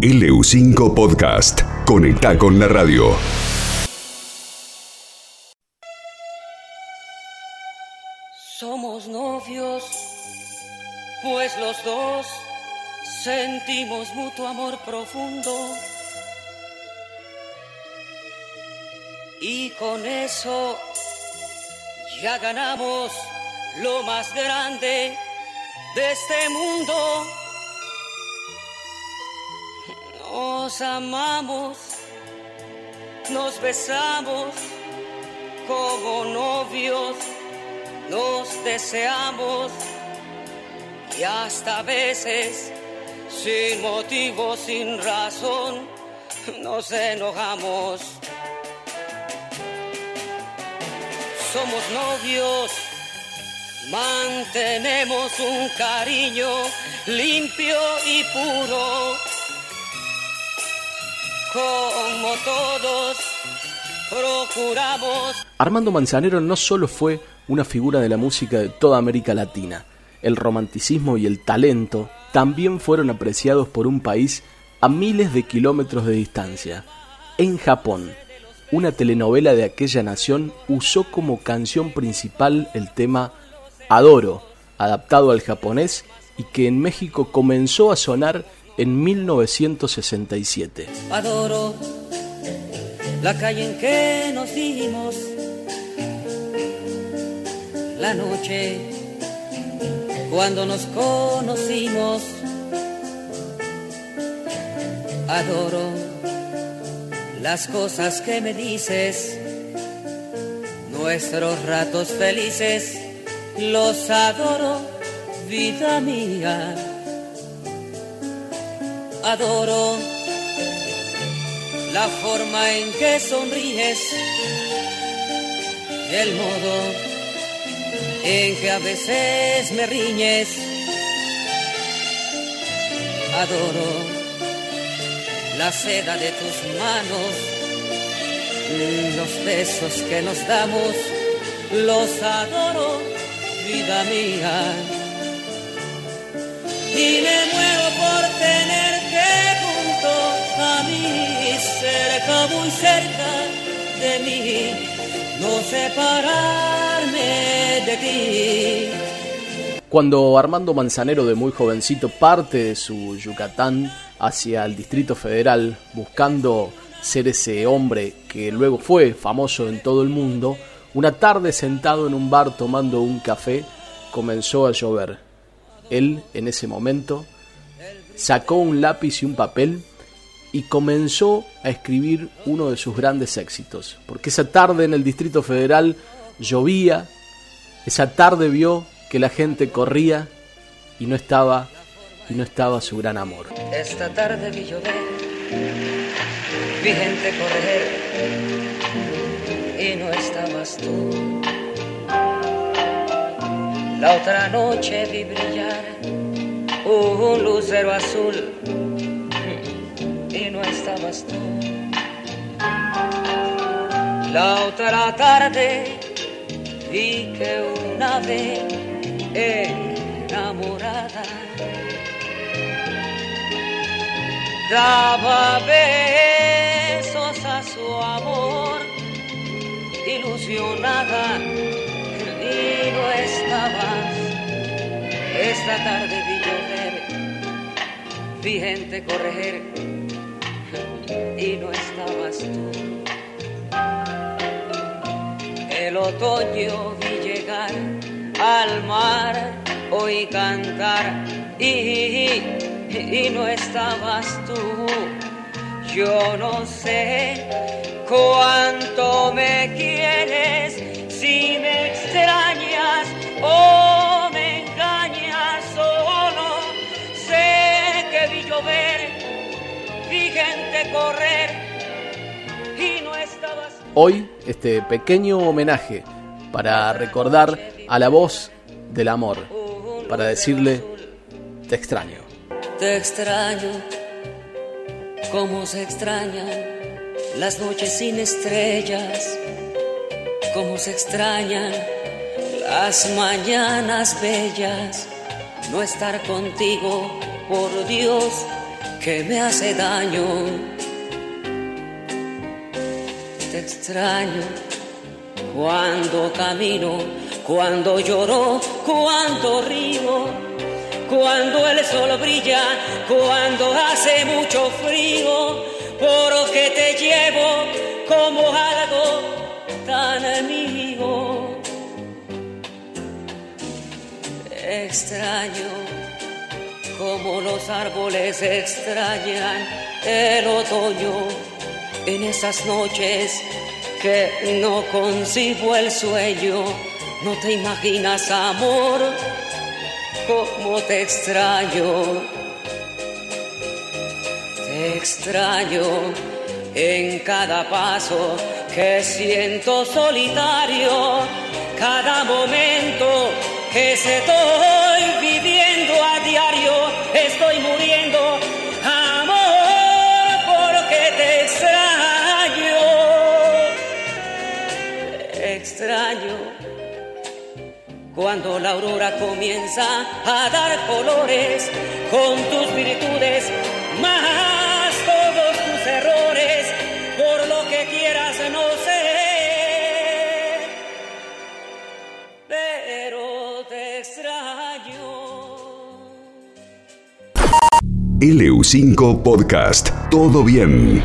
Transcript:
LU5 Podcast. Conecta con la radio. Somos novios, pues los dos sentimos mutuo amor profundo. Y con eso ya ganamos lo más grande de este mundo. Nos amamos, nos besamos como novios, nos deseamos y hasta a veces sin motivo, sin razón, nos enojamos. Somos novios, mantenemos un cariño limpio y puro, como todos procuramos. Armando Manzanero no solo fue una figura de la música de toda América Latina, el romanticismo y el talento también fueron apreciados por un país a miles de kilómetros de distancia. En Japón, una telenovela de aquella nación usó como canción principal el tema Adoro, adaptado al japonés y que en México comenzó a sonar en 1967. Adoro la calle en que nos dimos, la noche cuando nos conocimos. Adoro las cosas que me dices, nuestros ratos felices, los adoro, vida mía. Adoro la forma en que sonríes, el modo en que a veces me riñes. Adoro la seda de tus manos, los besos que nos damos, los adoro, vida mía. Y cerca, de mí, no separarme de ti. Cuando Armando Manzanero de muy jovencito parte de su Yucatán hacia el Distrito Federal buscando ser ese hombre que luego fue famoso en todo el mundo, una tarde sentado en un bar tomando un café comenzó a llover. Él, en ese momento, sacó un lápiz y un papel y comenzó a escribir uno de sus grandes éxitos. Porque esa tarde en el Distrito Federal llovía, esa tarde vio que la gente corría y no estaba y no estaba su gran amor. Esta tarde vi llover, vi gente correr y no estabas tú. La otra noche vi brillar un lucero azul y no estabas tú. La otra tarde vi que una ave enamorada daba besos a su amor, ilusionada no estabas. Esta tarde vi llover, vi gente correr y no estabas tú. El otoño vi llegar al mar, oí cantar y y no estabas tú. Yo no sé cuánto correr y no estabas tú. Hoy este pequeño homenaje para recordar a la voz del amor, para decirle te extraño. Te extraño, como se extrañan las noches sin estrellas, como se extrañan las mañanas bellas. No estar contigo, por Dios, que me hace daño. Extraño cuando camino, cuando lloro, cuando río, cuando el sol brilla, cuando hace mucho frío, porque te llevo como algo tan mío. Extraño como los árboles extrañan el otoño en esas noches que no concibo el sueño. No te imaginas, amor, cómo te extraño. Te extraño en cada paso que siento solitario, cada momento que estoy viviendo a diario, estoy muriendo, Cuando la aurora comienza a dar colores con tus virtudes, más todos tus errores, por lo que quieras no sé. Pero te extraño. LU5 Podcast. Todo bien.